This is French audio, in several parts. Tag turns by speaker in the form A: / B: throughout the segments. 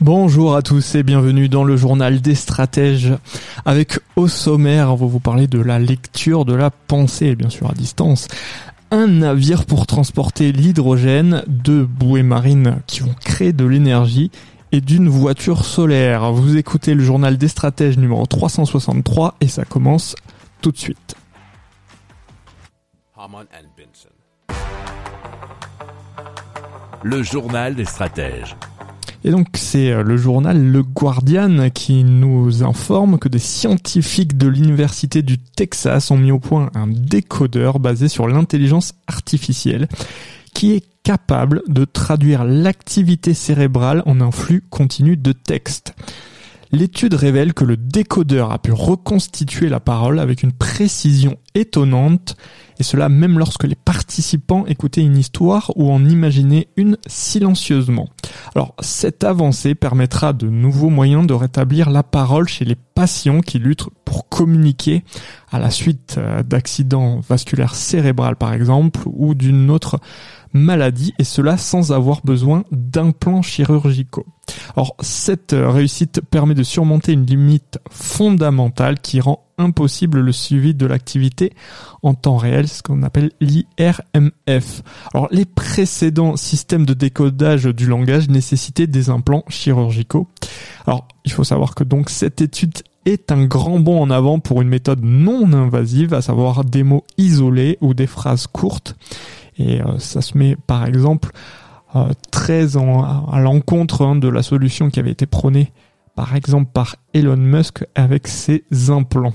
A: Bonjour à tous et bienvenue dans le journal des stratèges. Avec au sommaire, on va vous parler de la lecture de la pensée, bien sûr à distance. Un navire pour transporter l'hydrogène, deux bouées marines qui vont créer de l'énergie et d'une voiture solaire. Vous écoutez le journal des stratèges numéro 363 et ça commence tout de suite.
B: Le journal des stratèges.
A: Et donc c'est euh, le journal Le Guardian qui nous informe que des scientifiques de l'université du Texas ont mis au point un décodeur basé sur l'intelligence artificielle qui est capable de traduire l'activité cérébrale en un flux continu de texte. L'étude révèle que le décodeur a pu reconstituer la parole avec une précision étonnante, et cela même lorsque les participants écoutaient une histoire ou en imaginaient une silencieusement. Alors cette avancée permettra de nouveaux moyens de rétablir la parole chez les patients qui luttent pour communiquer à la suite euh, d'accidents vasculaires cérébrales par exemple ou d'une autre maladie et cela sans avoir besoin d'implants chirurgicaux. Alors cette euh, réussite permet de surmonter une limite fondamentale qui rend impossible le suivi de l'activité en temps réel, ce qu'on appelle l'IRMF. Alors les précédents systèmes de décodage du langage nécessitaient des implants chirurgicaux. Alors il faut savoir que donc cette étude est un grand bond en avant pour une méthode non invasive, à savoir des mots isolés ou des phrases courtes. Et euh, ça se met par exemple euh, très en, à l'encontre hein, de la solution qui avait été prônée par exemple par Elon Musk avec ses implants.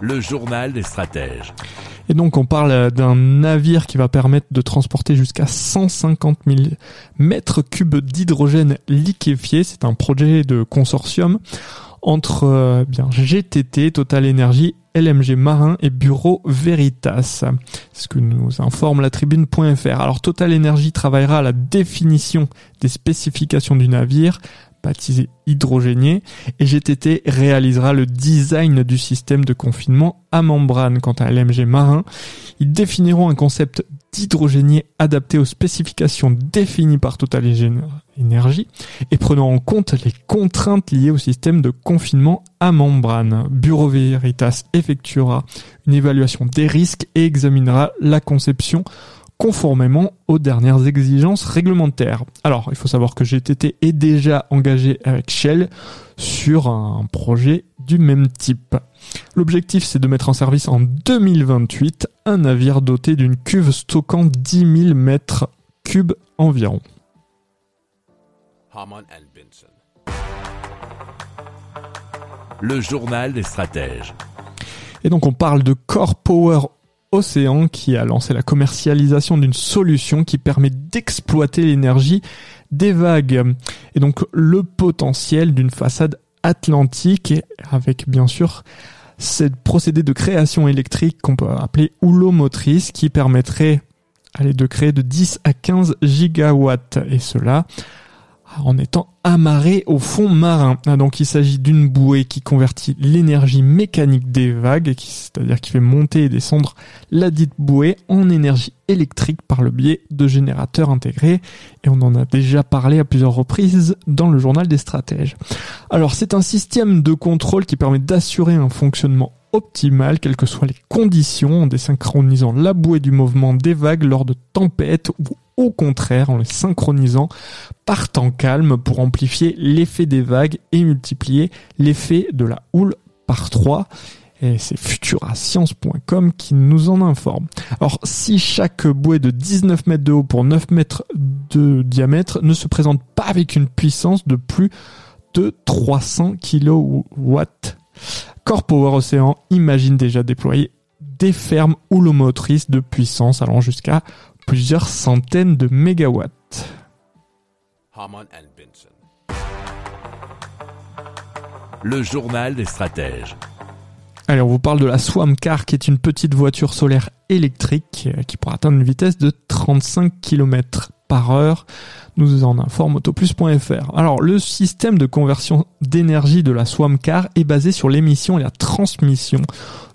B: Le journal des stratèges.
A: Et donc on parle d'un navire qui va permettre de transporter jusqu'à 150 000 mètres cubes d'hydrogène liquéfié. C'est un projet de consortium entre euh, bien GTT, Total Energy, LMG Marin et Bureau Veritas. C'est ce que nous informe la tribune.fr. Alors Total Energy travaillera à la définition des spécifications du navire, baptisé hydrogénié, et GTT réalisera le design du système de confinement à membrane. Quant à LMG Marin, ils définiront un concept d'hydrogénier adapté aux spécifications définies par Total Energy et prenant en compte les contraintes liées au système de confinement à membrane. Bureau Veritas effectuera une évaluation des risques et examinera la conception conformément aux dernières exigences réglementaires. Alors, il faut savoir que GTT est déjà engagé avec Shell sur un projet du même type. L'objectif, c'est de mettre en service en 2028 un navire doté d'une cuve stockant 10 000 mètres cubes environ.
B: Le journal des stratèges.
A: Et donc on parle de Core Power Océan qui a lancé la commercialisation d'une solution qui permet d'exploiter l'énergie des vagues. Et donc le potentiel d'une façade atlantique avec bien sûr ce procédé de création électrique qu'on peut appeler houlomotrice qui permettrait allez, de créer de 10 à 15 gigawatts. Et cela en étant amarré au fond marin. Ah, donc il s'agit d'une bouée qui convertit l'énergie mécanique des vagues, c'est-à-dire qui fait monter et descendre la dite bouée en énergie électrique par le biais de générateurs intégrés. Et on en a déjà parlé à plusieurs reprises dans le journal des stratèges. Alors c'est un système de contrôle qui permet d'assurer un fonctionnement optimal quelles que soient les conditions en désynchronisant la bouée du mouvement des vagues lors de tempêtes ou au contraire en les synchronisant par temps calme pour amplifier l'effet des vagues et multiplier l'effet de la houle par 3 et c'est futurascience.com qui nous en informe. Alors si chaque bouée de 19 mètres de haut pour 9 mètres de diamètre ne se présente pas avec une puissance de plus de 300 kW, Core Power Océan imagine déjà déployer des fermes houlomotrices de puissance allant jusqu'à plusieurs centaines de mégawatts.
B: Le journal des stratèges.
A: Allez, on vous parle de la Swamcar qui est une petite voiture solaire électrique euh, qui pourra atteindre une vitesse de 35 km par heure. Nous en informe autoplus.fr. Alors, le système de conversion d'énergie de la Swamcar est basé sur l'émission et la transmission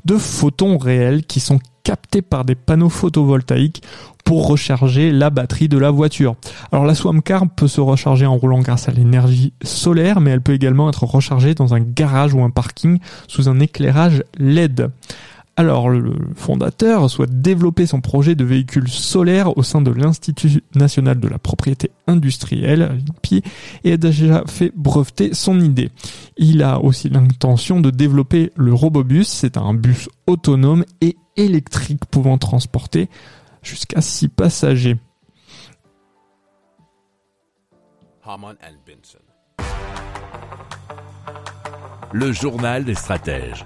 A: de photons réels qui sont captés par des panneaux photovoltaïques pour recharger la batterie de la voiture. Alors la Swamcar peut se recharger en roulant grâce à l'énergie solaire, mais elle peut également être rechargée dans un garage ou un parking sous un éclairage LED. Alors le fondateur souhaite développer son projet de véhicule solaire au sein de l'Institut national de la propriété industrielle, l'INPI, et a déjà fait breveter son idée. Il a aussi l'intention de développer le Robobus, c'est un bus autonome et électrique pouvant transporter jusqu'à 6 passagers.
B: Le journal des stratèges.